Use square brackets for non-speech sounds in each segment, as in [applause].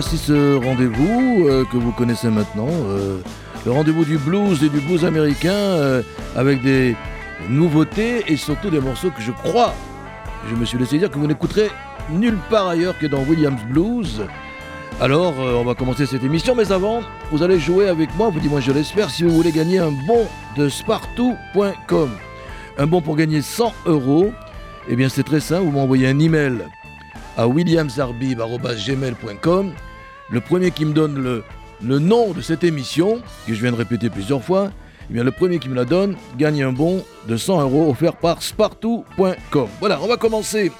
Voici ce rendez-vous euh, que vous connaissez maintenant, euh, le rendez-vous du blues et du blues américain euh, avec des nouveautés et surtout des morceaux que je crois, je me suis laissé dire que vous n'écouterez nulle part ailleurs que dans Williams Blues. Alors, on va commencer cette émission, mais avant, vous allez jouer avec moi, vous dis moi je l'espère, si vous voulez gagner un bon de spartou.com. Un bon pour gagner 100 euros, eh bien c'est très simple, vous m'envoyez un email à williamsarbib.gmail.com. Le premier qui me donne le, nom de cette émission, que je viens de répéter plusieurs fois, eh le premier qui me la donne gagne un bon de 100 euros offert par spartou.com. Voilà, on va commencer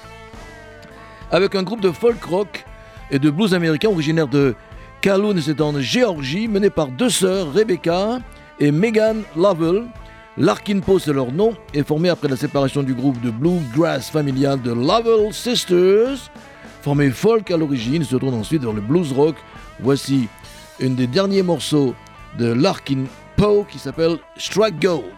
avec un groupe de folk rock et de blues américain originaire de Kaloun, c'est en Géorgie, mené par deux sœurs, Rebecca et Megan Lovell. Larkin Poe, c'est leur nom, est formé après la séparation du groupe de bluegrass familial de Lovell Sisters. Formé folk à l'origine, se tourne ensuite vers le blues rock. Voici un des derniers morceaux de Larkin Poe qui s'appelle Strike Gold.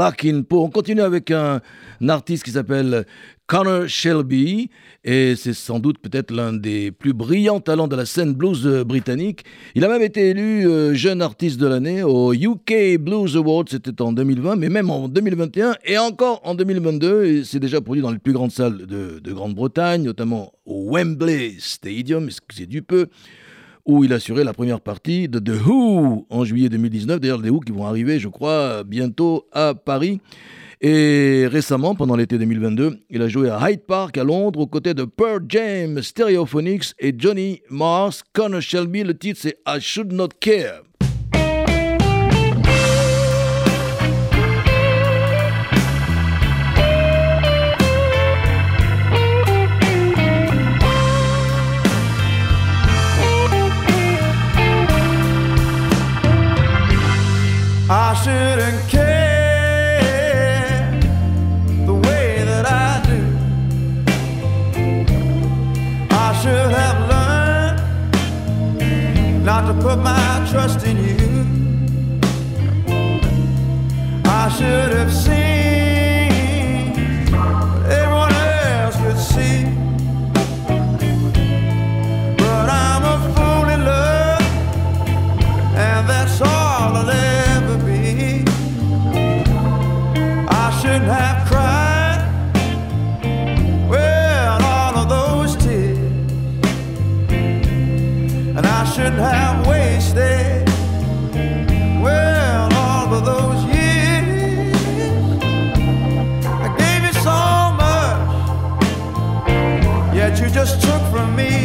Larkin. On continue avec un, artiste qui s'appelle Connor Shelby, et c'est sans doute peut-être l'un des plus brillants talents de la scène blues britannique. Il a même été élu euh, jeune artiste de l'année au UK Blues Awards, c'était en 2020, mais même en 2021 et encore en 2022. Et c'est déjà produit dans les plus grandes salles de, de Grande-Bretagne, notamment au Wembley Stadium, c'est du peu? Où il assurait la première partie de The Who en juillet 2019. D'ailleurs, les Who qui vont arriver, je crois, bientôt à Paris. Et récemment, pendant l'été 2022, il a joué à Hyde Park à Londres aux côtés de Pearl Jam, Stereophonics et Johnny Mars. Connor Shelby, le titre c'est I Should Not Care. I shouldn't care the way that I do. I should have learned not to put my trust in you. I should have seen have wasted. Well, all of those years, I gave you so much, yet you just took from me.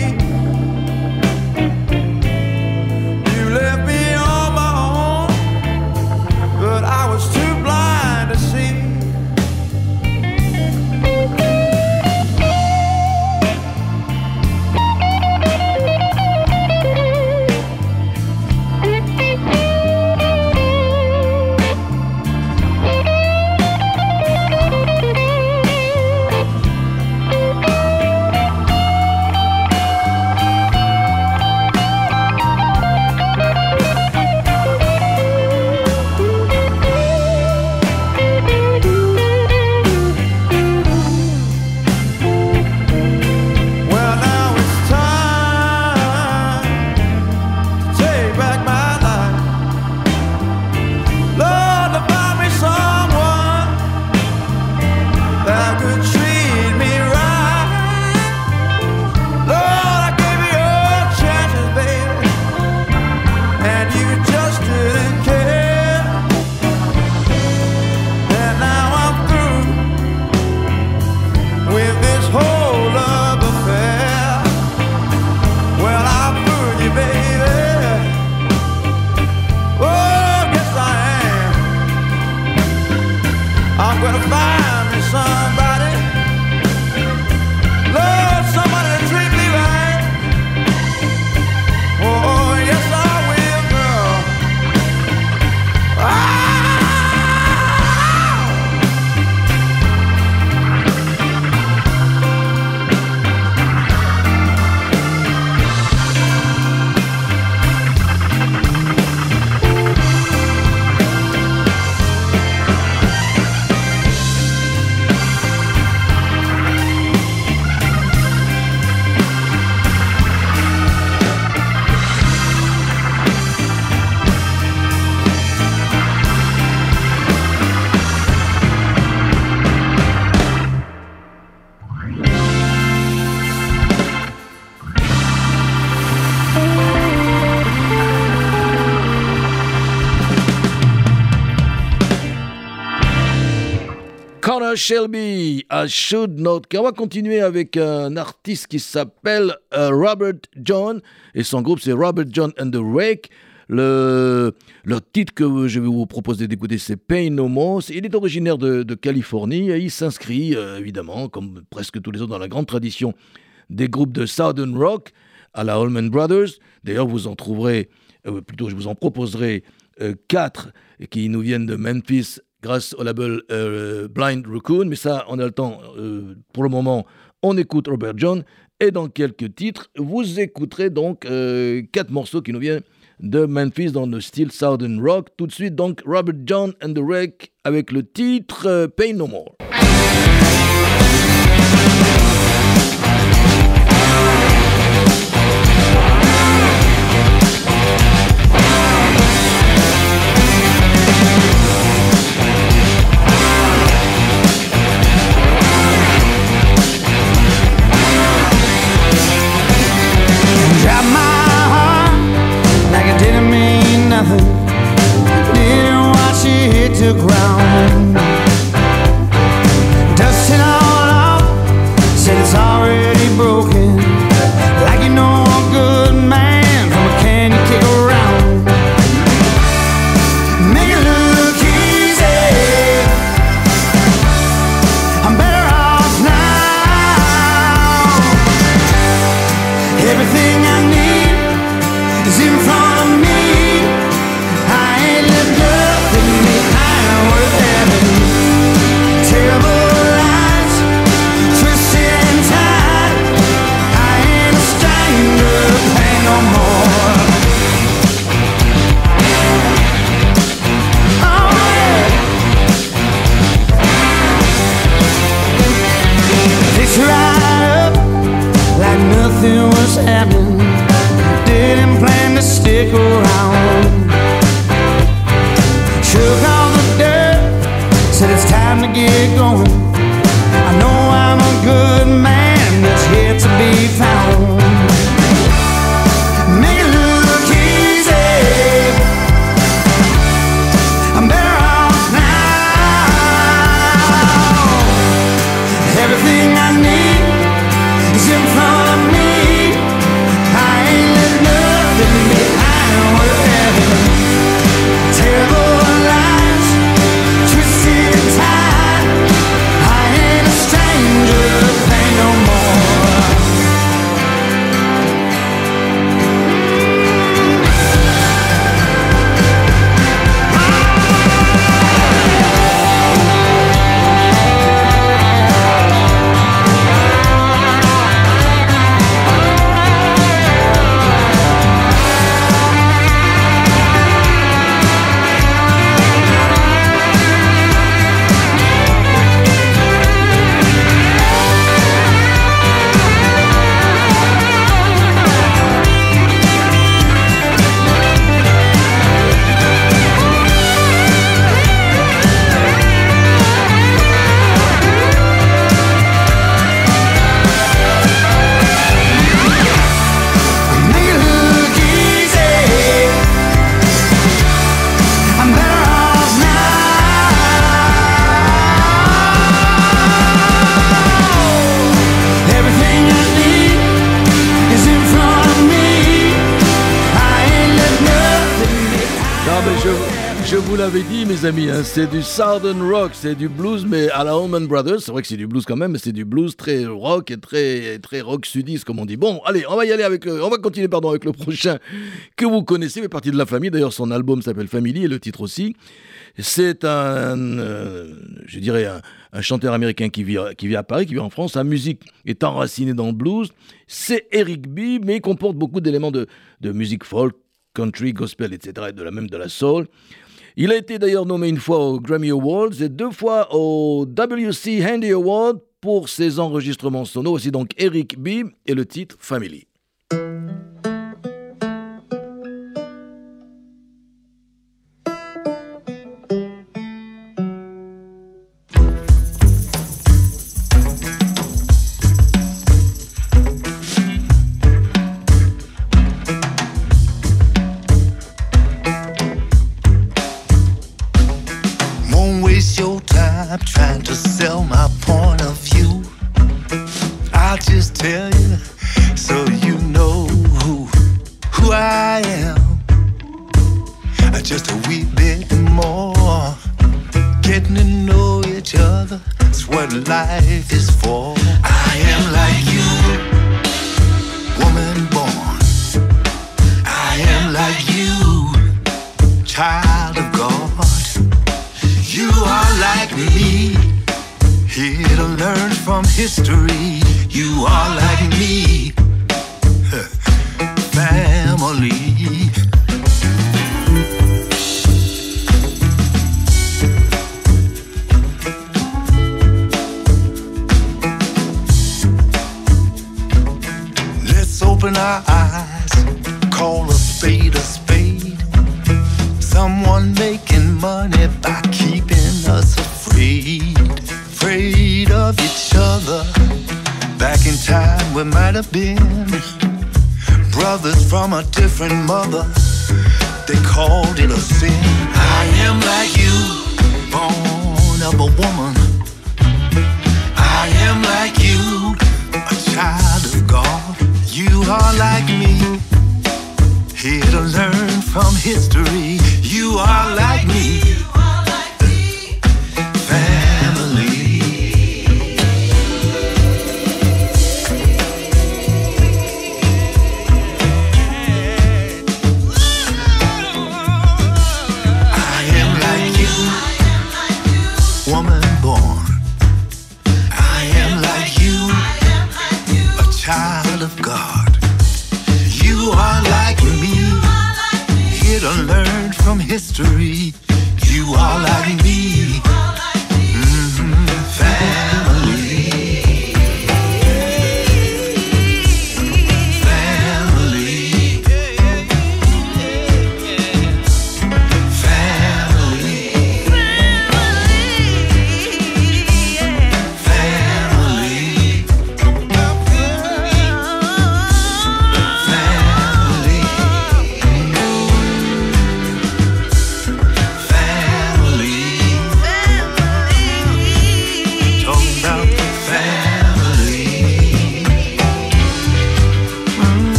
Shelby, I Should Not. On va continuer avec un artiste qui s'appelle euh, Robert John et son groupe c'est Robert John and the Rake. Le, titre que je vais vous proposer d'écouter c'est Pain No More. Il est originaire de, Californie et il s'inscrit euh, évidemment, comme presque tous les autres, dans la grande tradition des groupes de Southern Rock à la Allman Brothers. D'ailleurs, vous en trouverez, euh, plutôt je vous en proposerai euh, quatre qui nous viennent de Memphis grâce au label euh, Blind Raccoon. Mais ça, on a le temps. euh, pour le moment, on écoute Robert John. Et dans quelques titres, vous écouterez donc euh, quatre morceaux qui nous viennent de Memphis dans le style Southern Rock. Tout de suite, donc, Robert John and the Wreck avec le titre Pay No More. Nothing. Didn't watch it hit the ground. C'est du Southern Rock, c'est du blues, mais à la Allman Brothers. C'est vrai que c'est du blues quand même, mais c'est du blues très rock et très, très rock sudiste, comme on dit. Bon, allez, on va y aller avec le, on va continuer, pardon, avec le prochain que vous connaissez, fait partie de la famille. D'ailleurs, son album s'appelle Family et le titre aussi. C'est un, euh, je dirais, un, un chanteur américain qui vit, qui vit à Paris, qui vit en France. Sa musique est enracinée dans le blues. C'est Eric B, mais il comporte beaucoup d'éléments de, de musique folk, country, gospel, etc., et de la même de la soul. Il a été d'ailleurs nommé une fois aux Grammy Awards et deux fois au WC Handy Award pour ses enregistrements sonos. Voici donc Eric B et le titre Family. Woman. I am like you, a child of God. You are like me, here to learn from history. You are like me,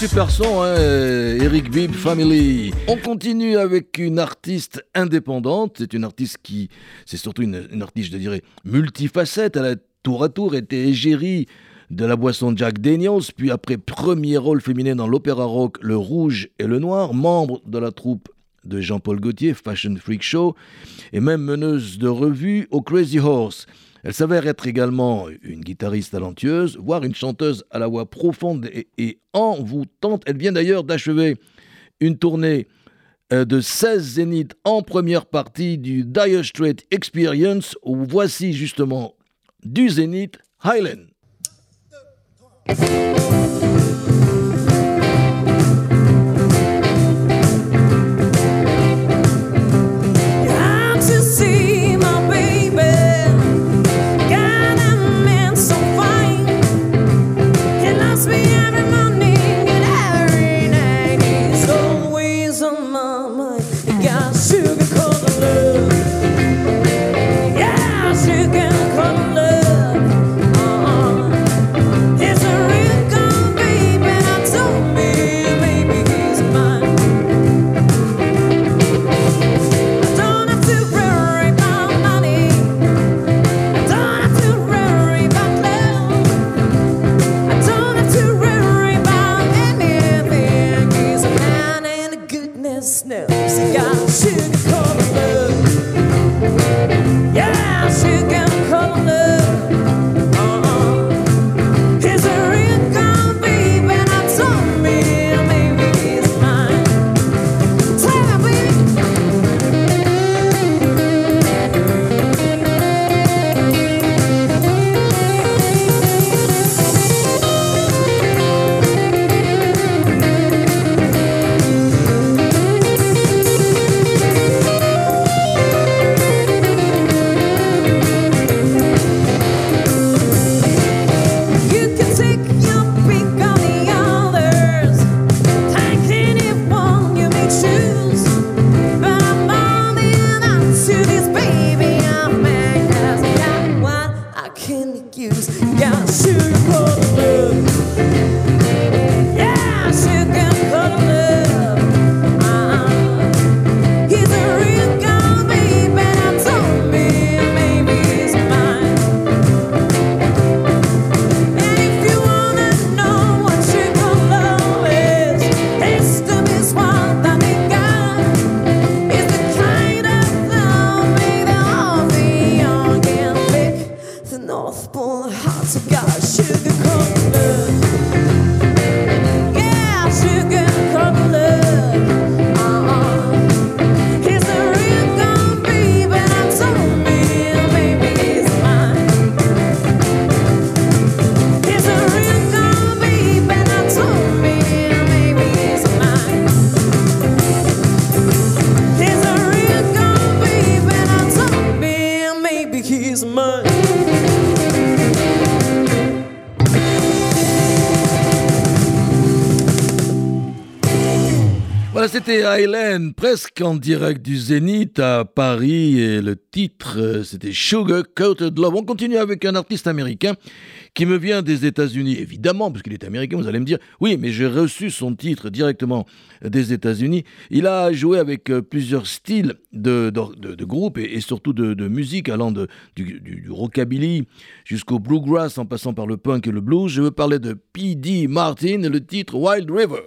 super son, hein, euh, Eric Bibb Family. On continue avec une artiste indépendante. C'est une artiste qui, c'est surtout une, une artiste, je dirais, multifacette. Elle a tour à tour été égérie de la boisson Jack Daniels, puis après premier rôle féminin dans l'opéra rock Le Rouge et le Noir, membre de la troupe de Jean-Paul Gaultier, Fashion Freak Show, et même meneuse de revue au Crazy Horse. Elle s'avère être également une guitariste talentueuse, voire une chanteuse à la voix profonde et, envoûtante. Elle vient d'ailleurs d'achever une tournée euh, de 16 zéniths en première partie du Dire Straits Experience, où voici justement du zénith Highland. yes. C'était Highland, presque en direct du Zénith à Paris, et le titre, euh, c'était Sugar Coated Love. On continue avec un artiste américain qui me vient des États-Unis, évidemment, parce qu'il est américain, vous allez me dire, oui, mais j'ai reçu son titre directement des États-Unis. Il a joué avec euh, plusieurs styles de, groupes et, surtout de, musique, allant du, du- du rockabilly jusqu'au bluegrass en passant par le punk et le blues. Je veux parler de P.D. Martin et le titre Wild River.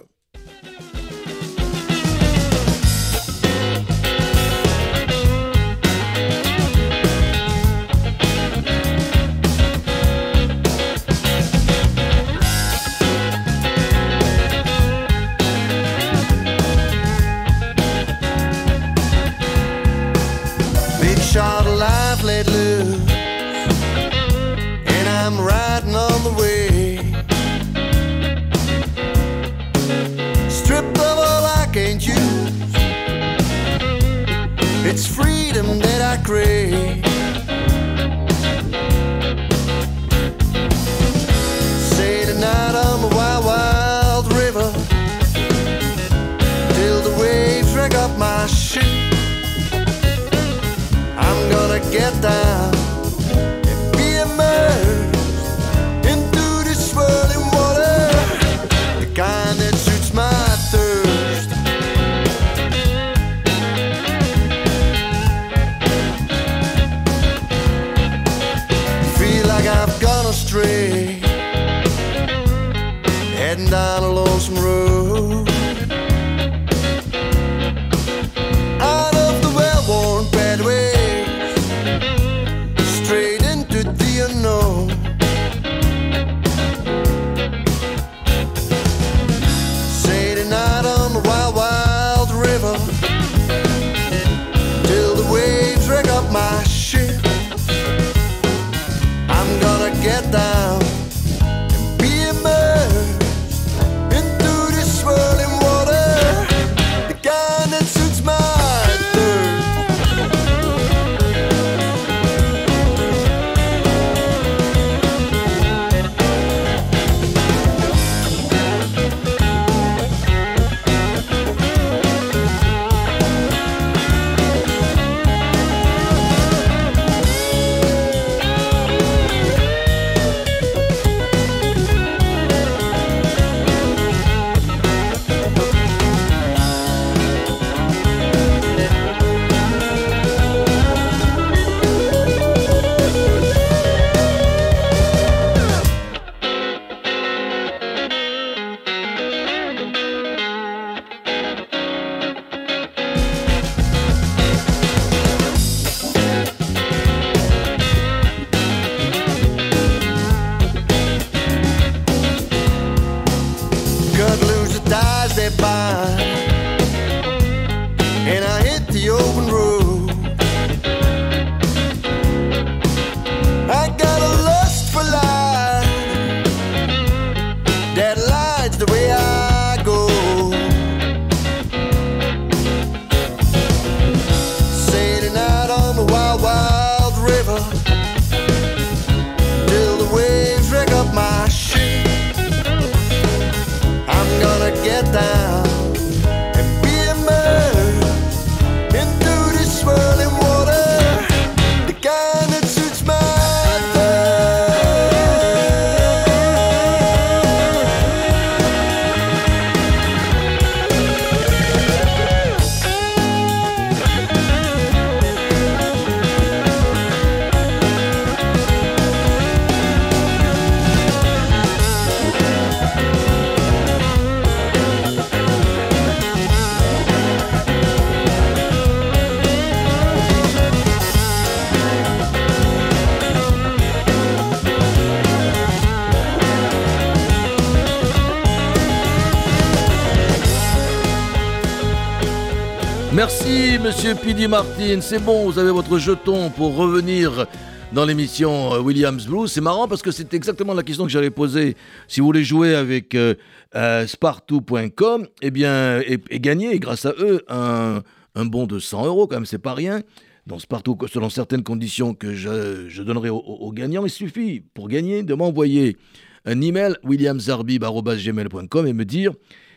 Monsieur P.D. Martin. C'est bon, vous avez votre jeton pour revenir dans l'émission euh, Williams Blues. C'est marrant parce que c'est exactement la question que j'allais poser. Si vous voulez jouer avec euh, euh, Spartoo.com, eh bien, et, gagner, grâce à eux, un, bon de 100 euros, quand même, c'est pas rien. Dans Spartoo, selon certaines conditions que je, donnerai aux, aux gagnants, il suffit, pour gagner, de m'envoyer un email williamsarbib.gmail.com et me dire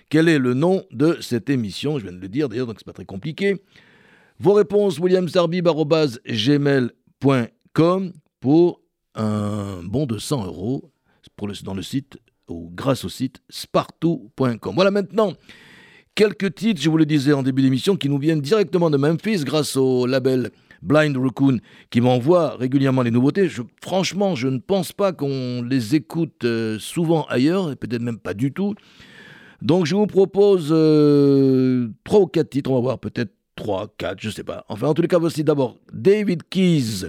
quel est le nom de cette émission. Je viens de le dire d'ailleurs, donc c'est pas très compliqué. Vos réponses, williamsarbib.gmail.com pour un bon de 100 euros dans le site ou grâce au site spartou.com. Voilà maintenant quelques titres, je vous le disais en début d'émission, qui nous viennent directement de Memphis grâce au label Blind Raccoon qui m'envoie régulièrement les nouveautés. Je, franchement, je ne pense pas qu'on les écoute euh, souvent ailleurs, et peut-être même pas du tout. Donc je vous propose euh, trois ou quatre titres, on va voir peut-être trois, quatre, je sais pas. Enfin, en tous les cas, voici d'abord David Keys,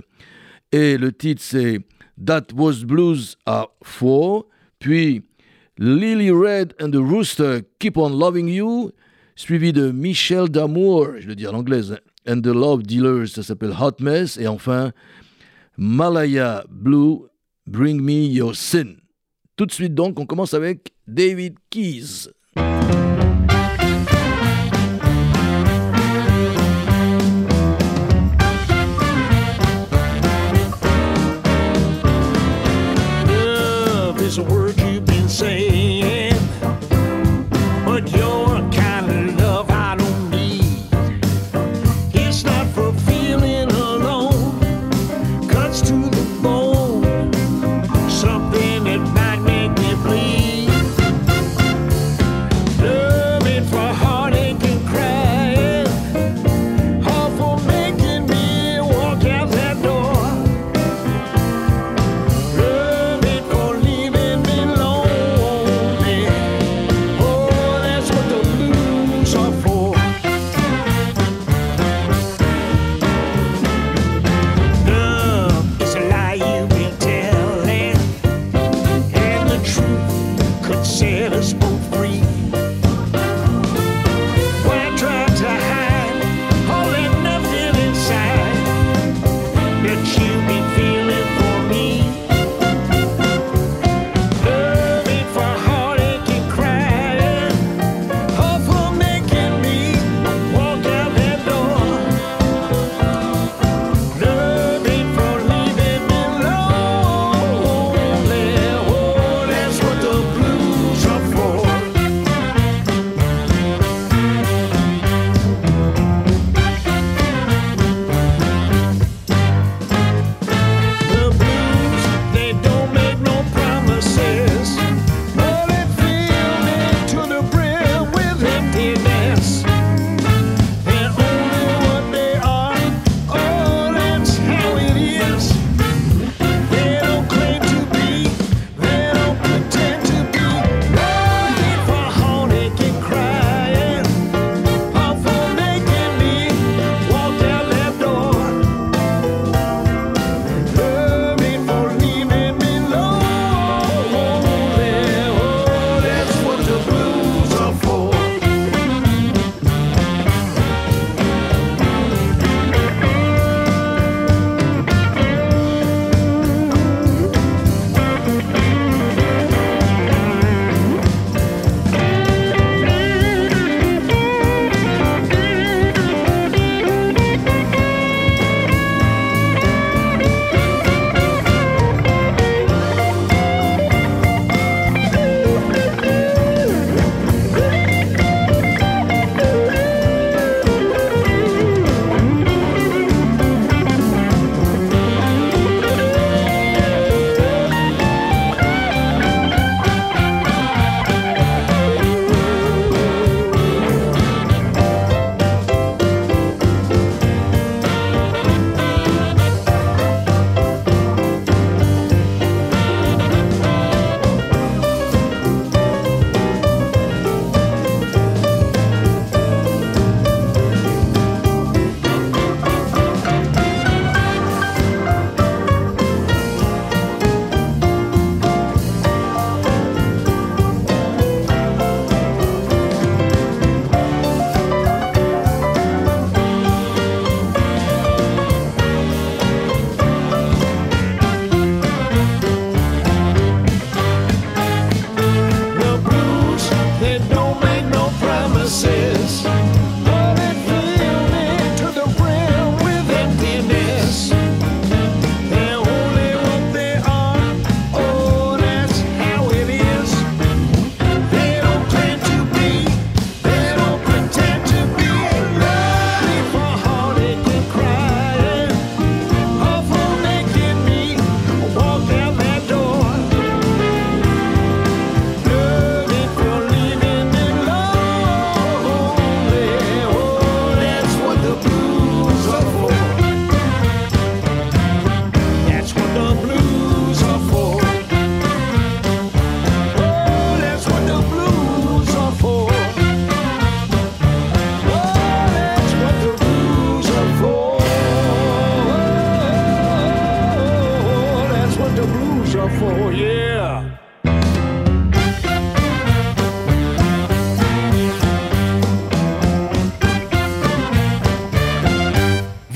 et le titre c'est That Was Blues à Four, puis Lily Red and the Rooster Keep on Loving You, suivi de Michel D'Amour, je le dis en anglaise, hein, and the Love Dealers, ça s'appelle Hot Mess, et enfin Malaya Blue, Bring Me Your Sin. Tout de suite donc, on commence avec David Keys. A word you've been saying,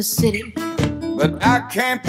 the city. But I can't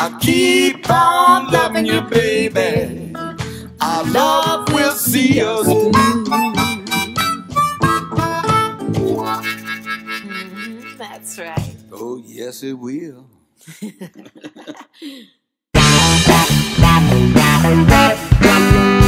I keep on loving you, baby. Our love will see us through. Mm-hmm. That's right. Oh, yes, it will. [laughs]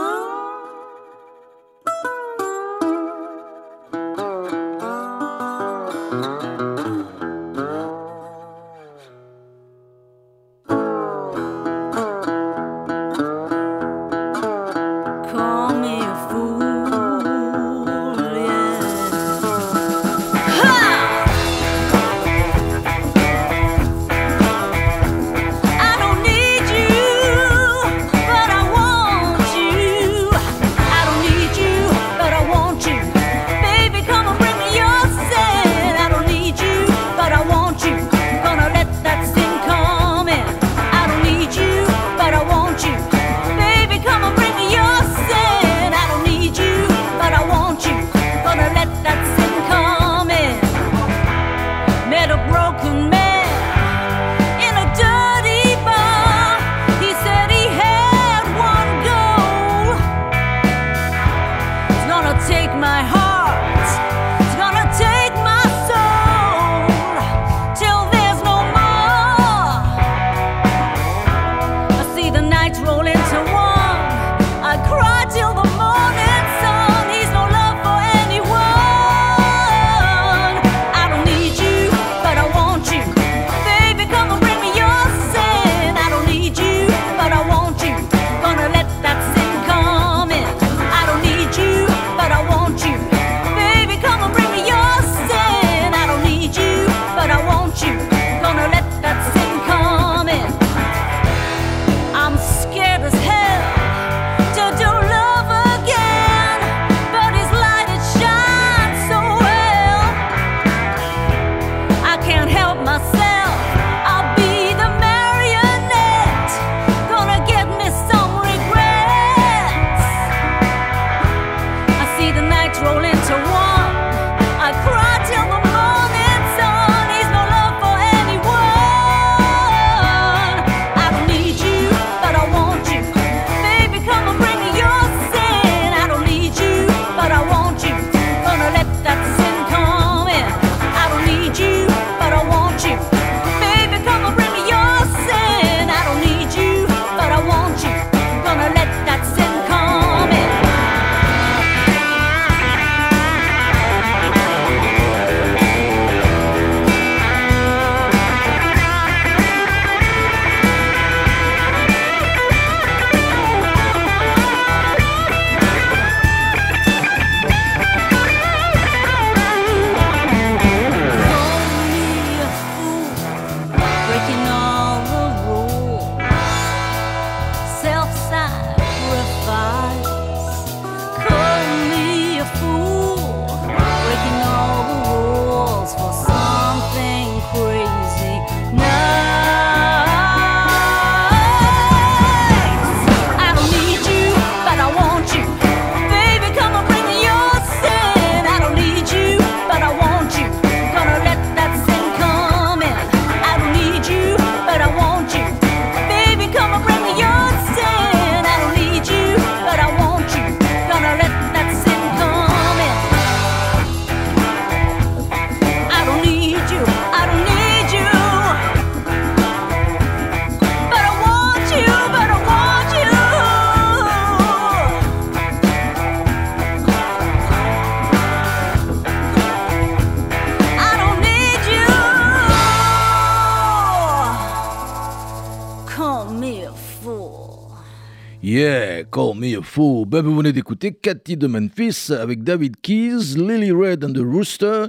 Ben, vous venez d'écouter Cathy de Memphis avec David Keys, Lily Red and the Rooster,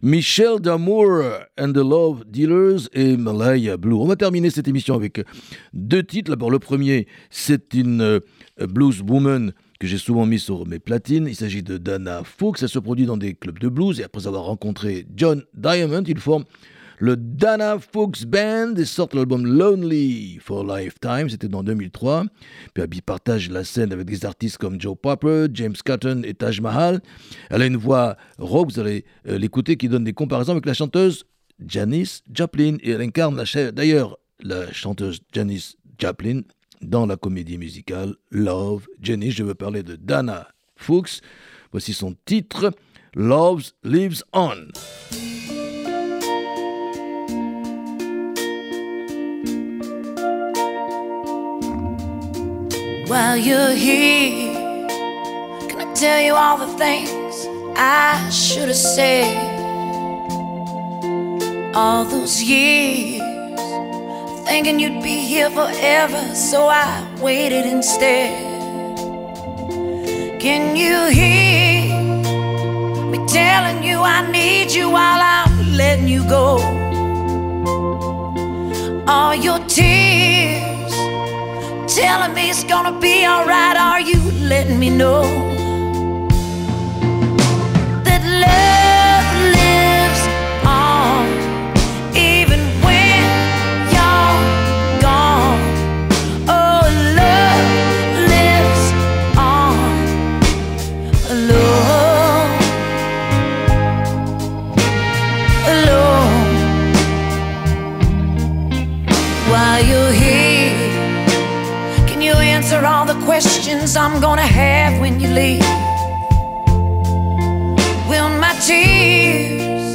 Michel Damour and the Love Dealers et Malaya Blue. On va terminer cette émission avec deux titres. D'abord, le premier, c'est une euh, blues woman que j'ai souvent mis sur mes platines. Il s'agit de Dana Fuchs. Elle se produit dans des clubs de blues et après avoir rencontré John Diamond, il forme le Dana Fuchs Band sortent l'album Lonely for Lifetime, c'était dans 2003. Puis Abby partage la scène avec des artistes comme Joe Popper, James Cotton et Taj Mahal. Elle a une voix rock, vous allez euh, l'écouter, qui donne des comparaisons avec la chanteuse Janis Joplin. Et elle incarne d'ailleurs la chanteuse Janis Joplin dans la comédie musicale Love Janis. Je veux parler de Dana Fuchs. Voici son titre, Love Lives On. While you're here, can I tell you all the things I should have said? All those years, thinking you'd be here forever, so I waited instead. Can you hear me telling you I need you while I'm letting you go? All your tears telling me it's gonna be alright. Are you letting me know questions I'm gonna have when you leave? Will my tears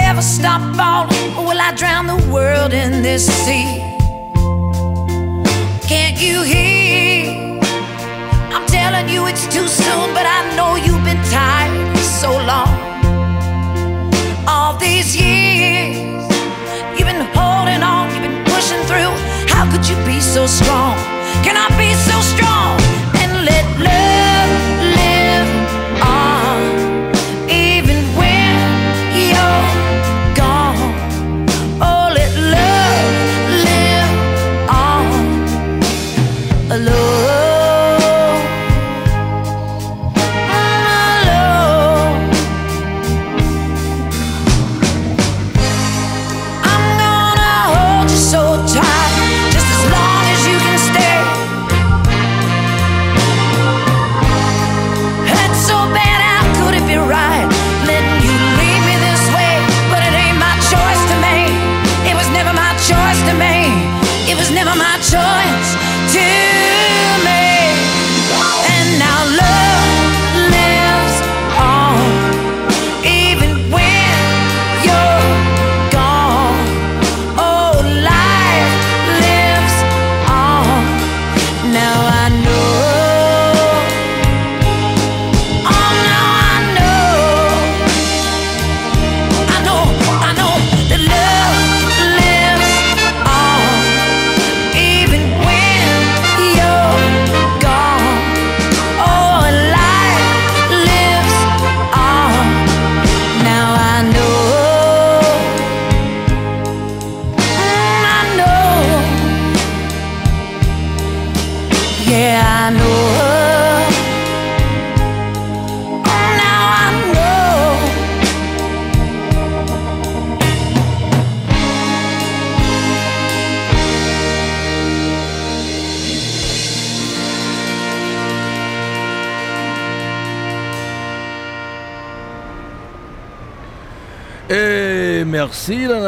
ever stop falling, or will I drown the world in this sea? Can't you hear? I'm telling you it's too soon, but I know you've been tired so long. All these years, you've been holding on, you've been pushing through. How could you be so strong? Can I be so strong and let love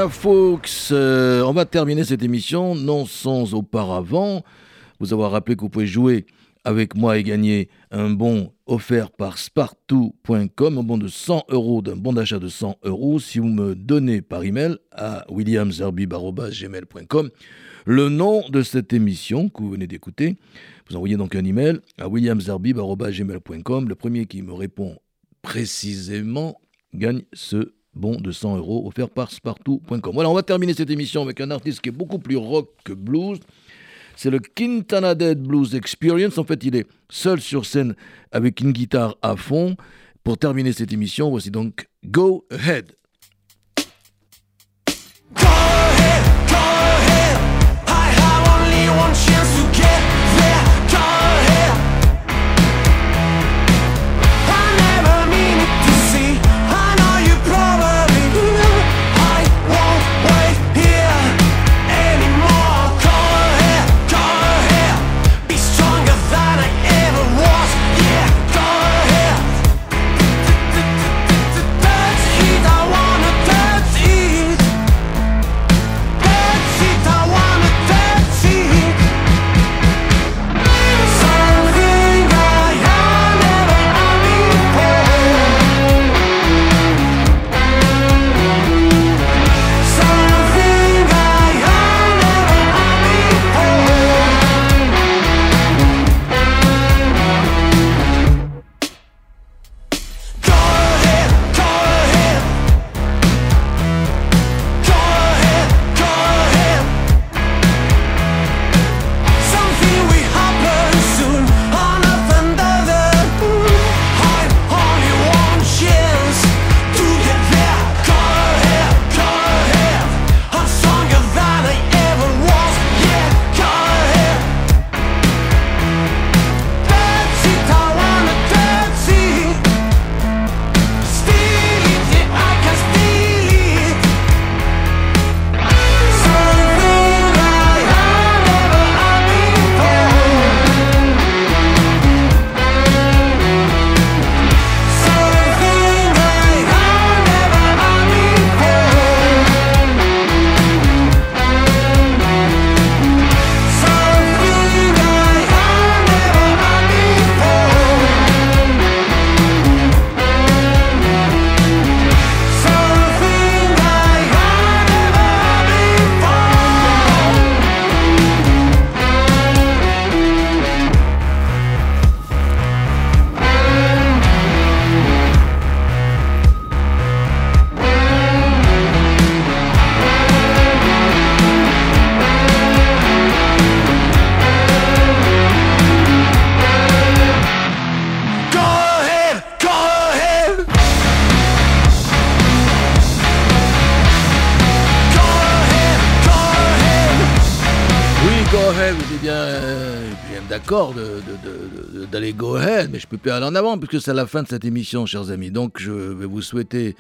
Fox. Euh, on va terminer cette émission non sans auparavant vous avoir rappelé que vous pouvez jouer avec moi et gagner un bon offert par spartou.com, un bon de 100 euros, d'un bon d'achat de 100 euros, si vous me donnez par email à williamzerbib.gmail.com le nom de cette émission que vous venez d'écouter. Vous envoyez donc un email à williamzerbib.gmail.com. Le premier qui me répond précisément gagne ce bon de 100 euros offert par spartou.com. Voilà, on va terminer cette émission avec un artiste qui est beaucoup plus rock que blues. C'est le Quintana Dead Blues Experience. En fait, il est seul sur scène avec une guitare à fond. Pour terminer cette émission, voici donc Go Ahead. Avant puisque c'est la fin de cette émission, chers amis. Donc je vais vous souhaiter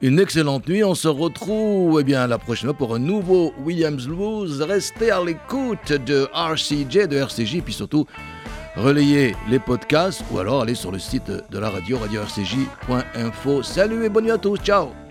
une excellente nuit. On se retrouve eh bien, la prochaine fois pour un nouveau Williams Blues. Restez à l'écoute de RCJ, de RCJ, puis surtout relayez les podcasts ou alors allez sur le site de la radio, radio-rcj.info. Salut et bonne nuit à tous, ciao